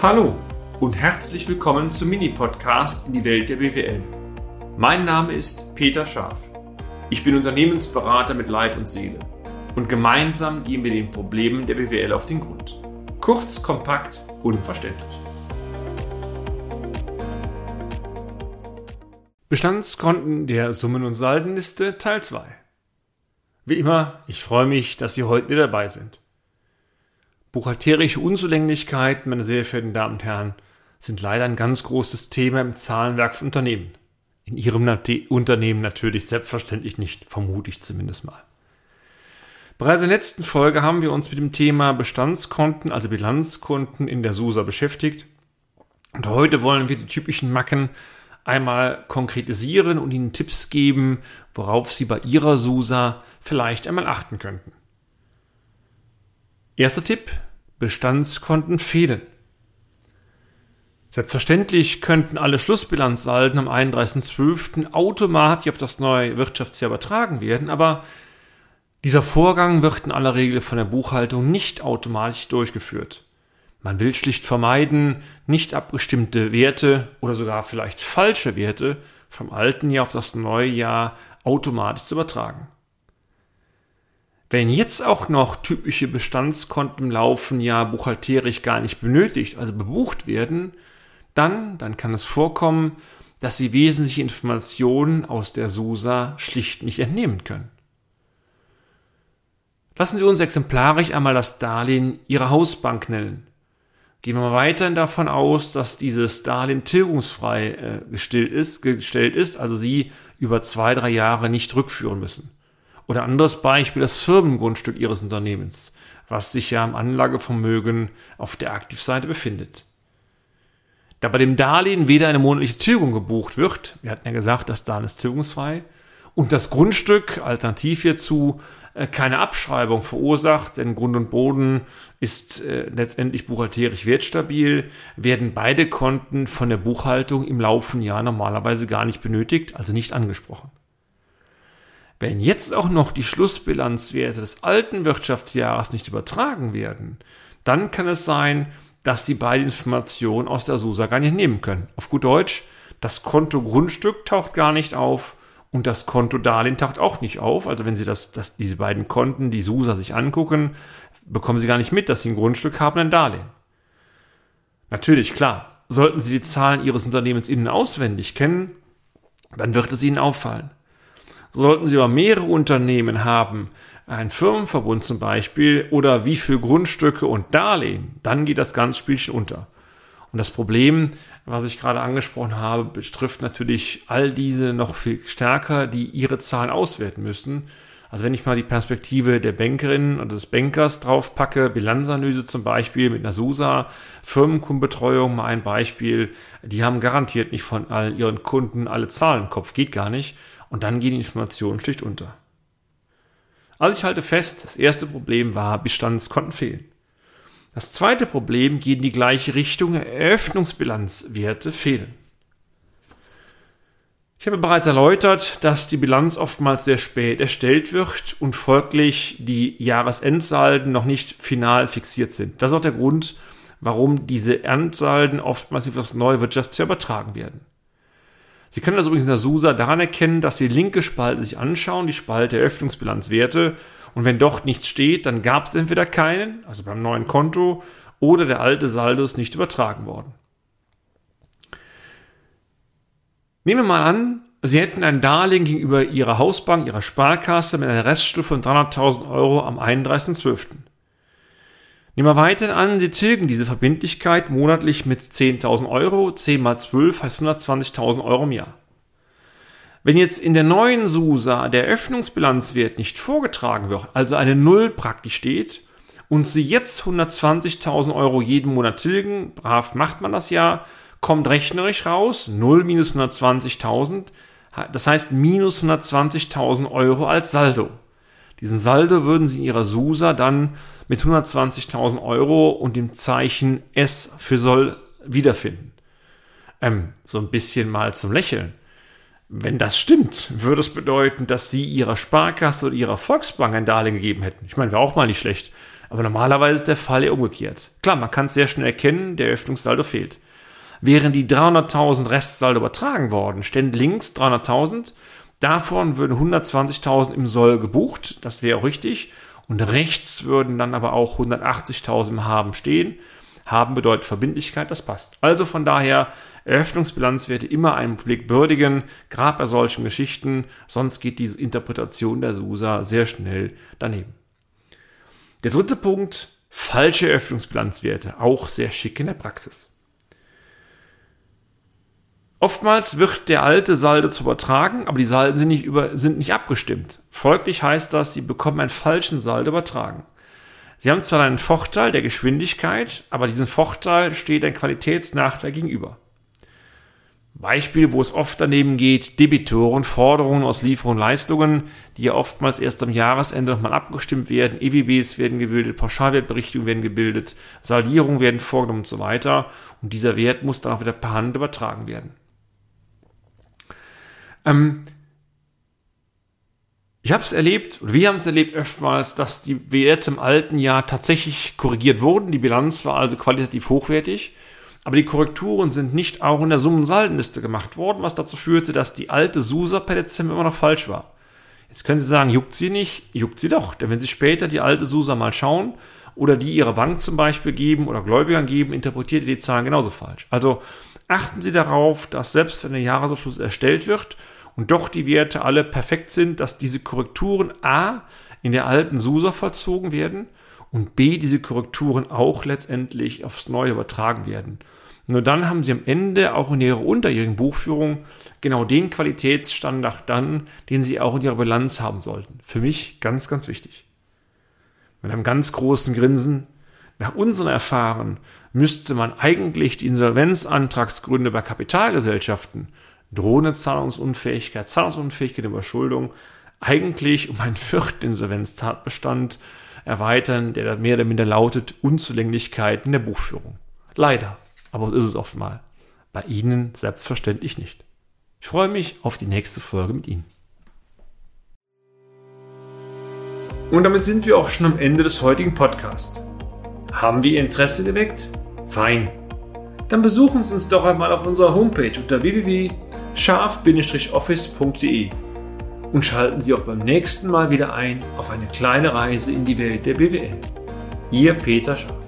Hallo und herzlich willkommen zum Mini-Podcast in die Welt der BWL. Mein Name ist Peter Scharf. Ich bin Unternehmensberater mit Leib und Seele und gemeinsam gehen wir den Problemen der BWL auf den Grund. Kurz, kompakt, unverständlich. Bestandskonten der Summen- und Saldenliste Teil 2. Wie immer, ich freue mich, dass Sie heute wieder dabei sind. Buchhalterische Unzulänglichkeiten, meine sehr verehrten Damen und Herren, sind leider ein ganz großes Thema im Zahlenwerk von Unternehmen. In Ihrem Unternehmen natürlich selbstverständlich nicht, vermute ich zumindest mal. Bereits in der letzten Folge haben wir uns mit dem Thema Bestandskonten, also Bilanzkonten in der SUSA beschäftigt. Und heute wollen wir die typischen Macken einmal konkretisieren und Ihnen Tipps geben, worauf Sie bei Ihrer SUSA vielleicht einmal achten könnten. Erster Tipp, Bestandskonten fehlen. Selbstverständlich könnten alle Schlussbilanzsalden am 31.12. automatisch auf das neue Wirtschaftsjahr übertragen werden, aber dieser Vorgang wird in aller Regel von der Buchhaltung nicht automatisch durchgeführt. Man will schlicht vermeiden, nicht abgestimmte Werte oder sogar vielleicht falsche Werte vom alten Jahr auf das neue Jahr automatisch zu übertragen. Wenn jetzt auch noch typische Bestandskonten im Laufen ja buchhalterisch gar nicht benötigt, also bebucht werden, dann, dann kann es vorkommen, dass Sie wesentliche Informationen aus der SUSA schlicht nicht entnehmen können. Lassen Sie uns exemplarisch einmal das Darlehen Ihrer Hausbank nennen. Gehen wir mal weiterhin davon aus, dass dieses Darlehen tilgungsfrei äh, gestellt ist, also Sie über zwei, drei Jahre nicht rückführen müssen. Oder anderes Beispiel, das Firmengrundstück Ihres Unternehmens, was sich ja im Anlagevermögen auf der Aktivseite befindet. Da bei dem Darlehen weder eine monatliche Tilgung gebucht wird, wir hatten ja gesagt, das Darlehen ist tilgungsfrei, und das Grundstück alternativ hierzu äh, keine Abschreibung verursacht, denn Grund und Boden ist äh, letztendlich buchhalterisch wertstabil, werden beide Konten von der Buchhaltung im laufenden Jahr normalerweise gar nicht benötigt, also nicht angesprochen. Wenn jetzt auch noch die Schlussbilanzwerte des alten Wirtschaftsjahres nicht übertragen werden, dann kann es sein, dass Sie beide Informationen aus der SUSA gar nicht nehmen können. Auf gut Deutsch, das Konto Grundstück taucht gar nicht auf und das Konto Darlehen taucht auch nicht auf. Also wenn Sie das, das, diese beiden Konten, die SUSA sich angucken, bekommen Sie gar nicht mit, dass Sie ein Grundstück haben, ein Darlehen. Natürlich, klar, sollten Sie die Zahlen Ihres Unternehmens innen auswendig kennen, dann wird es Ihnen auffallen. Sollten Sie aber mehrere Unternehmen haben, ein Firmenverbund zum Beispiel, oder wie viel Grundstücke und Darlehen, dann geht das ganze Spielchen unter. Und das Problem, was ich gerade angesprochen habe, betrifft natürlich all diese noch viel stärker, die ihre Zahlen auswerten müssen. Also wenn ich mal die Perspektive der Bankerin oder des Bankers draufpacke, Bilanzanalyse zum Beispiel mit einer SUSA, Firmenkundenbetreuung mal ein Beispiel, die haben garantiert nicht von all ihren Kunden alle Zahlen im Kopf, geht gar nicht und dann gehen die Informationen schlicht unter. Also ich halte fest, das erste Problem war, Bestandskonten fehlen. Das zweite Problem geht in die gleiche Richtung, Eröffnungsbilanzwerte fehlen. Ich habe bereits erläutert, dass die Bilanz oftmals sehr spät erstellt wird und folglich die Jahresendsalden noch nicht final fixiert sind. Das ist auch der Grund, warum diese Endsalden oftmals auf das neue Wirtschaftsjahr übertragen werden. Sie können das übrigens in der SUSA daran erkennen, dass die linke Spalte sich anschauen, die Spalte Eröffnungsbilanzwerte. Und wenn dort nichts steht, dann gab es entweder keinen, also beim neuen Konto, oder der alte Saldo ist nicht übertragen worden. Nehmen wir mal an, Sie hätten ein Darlehen gegenüber Ihrer Hausbank, Ihrer Sparkasse mit einer Reststufe von 300.000 Euro am 31.12. Nehmen wir weiterhin an, Sie tilgen diese Verbindlichkeit monatlich mit 10.000 Euro. 10 mal 12 heißt 120.000 Euro im Jahr. Wenn jetzt in der neuen SUSA der Öffnungsbilanzwert nicht vorgetragen wird, also eine Null praktisch steht, und Sie jetzt 120.000 Euro jeden Monat tilgen, brav macht man das ja, kommt rechnerisch raus, 0 minus 120.000, das heißt minus 120.000 Euro als Saldo. Diesen Saldo würden Sie in Ihrer SUSA dann mit 120.000 Euro und dem Zeichen S für soll wiederfinden. Ähm, so ein bisschen mal zum Lächeln. Wenn das stimmt, würde es bedeuten, dass Sie Ihrer Sparkasse oder Ihrer Volksbank ein Darlehen gegeben hätten. Ich meine, wäre auch mal nicht schlecht. Aber normalerweise ist der Fall ja umgekehrt. Klar, man kann es sehr schnell erkennen, der Öffnungssaldo fehlt. Wären die 300.000 Restsaldo übertragen worden, ständen links 300.000, davon würden 120.000 im Soll gebucht, das wäre richtig, und rechts würden dann aber auch 180.000 im Haben stehen. Haben bedeutet Verbindlichkeit, das passt. Also von daher Eröffnungsbilanzwerte immer einen Blick würdigen, gerade bei solchen Geschichten, sonst geht diese Interpretation der SUSA sehr schnell daneben. Der dritte Punkt, falsche Eröffnungsbilanzwerte, auch sehr schick in der Praxis. Oftmals wird der alte Saldo zu übertragen, aber die Salden sind nicht, über, sind nicht abgestimmt. Folglich heißt das, sie bekommen einen falschen Saldo übertragen. Sie haben zwar einen Vorteil der Geschwindigkeit, aber diesem Vorteil steht ein Qualitätsnachteil gegenüber. Beispiel, wo es oft daneben geht, Debitoren, Forderungen aus Lieferungen und Leistungen, die ja oftmals erst am Jahresende nochmal abgestimmt werden, EWBs werden gebildet, Pauschalwertberichtigungen werden gebildet, Saldierungen werden vorgenommen und so weiter. Und dieser Wert muss dann auch wieder per Hand übertragen werden. Ähm, ich habe es erlebt, und wir haben es erlebt öftmals, dass die Werte im alten Jahr tatsächlich korrigiert wurden. Die Bilanz war also qualitativ hochwertig. Aber die Korrekturen sind nicht auch in der Summensaldenliste gemacht worden, was dazu führte, dass die alte SUSA per Dezember immer noch falsch war. Jetzt können Sie sagen, juckt sie nicht? Juckt sie doch. Denn wenn Sie später die alte SUSA mal schauen oder die Ihrer Bank zum Beispiel geben oder Gläubigern geben, interpretiert ihr die Zahlen genauso falsch. Also achten Sie darauf, dass selbst wenn der Jahresabschluss erstellt wird und doch die Werte alle perfekt sind, dass diese Korrekturen A in der alten SUSA vollzogen werden und B diese Korrekturen auch letztendlich aufs Neue übertragen werden. Nur dann haben Sie am Ende auch in Ihrer unterjährigen Buchführung genau den Qualitätsstandard dann, den Sie auch in Ihrer Bilanz haben sollten. Für mich ganz, ganz wichtig. Mit einem ganz großen Grinsen. Nach unseren Erfahren müsste man eigentlich die Insolvenzantragsgründe bei Kapitalgesellschaften drohende Zahlungsunfähigkeit, Zahlungsunfähigkeit, Überschuldung eigentlich um einen vierten Insolvenztatbestand erweitern, der mehr oder minder lautet Unzulänglichkeit in der Buchführung. Leider, aber so ist es oft mal. Bei Ihnen selbstverständlich nicht. Ich freue mich auf die nächste Folge mit Ihnen. Und damit sind wir auch schon am Ende des heutigen Podcasts. Haben wir Ihr Interesse geweckt? Fein. Dann besuchen Sie uns doch einmal auf unserer Homepage unter www scharf-office.de und schalten Sie auch beim nächsten Mal wieder ein auf eine kleine Reise in die Welt der BWL. Ihr Peter Scharf.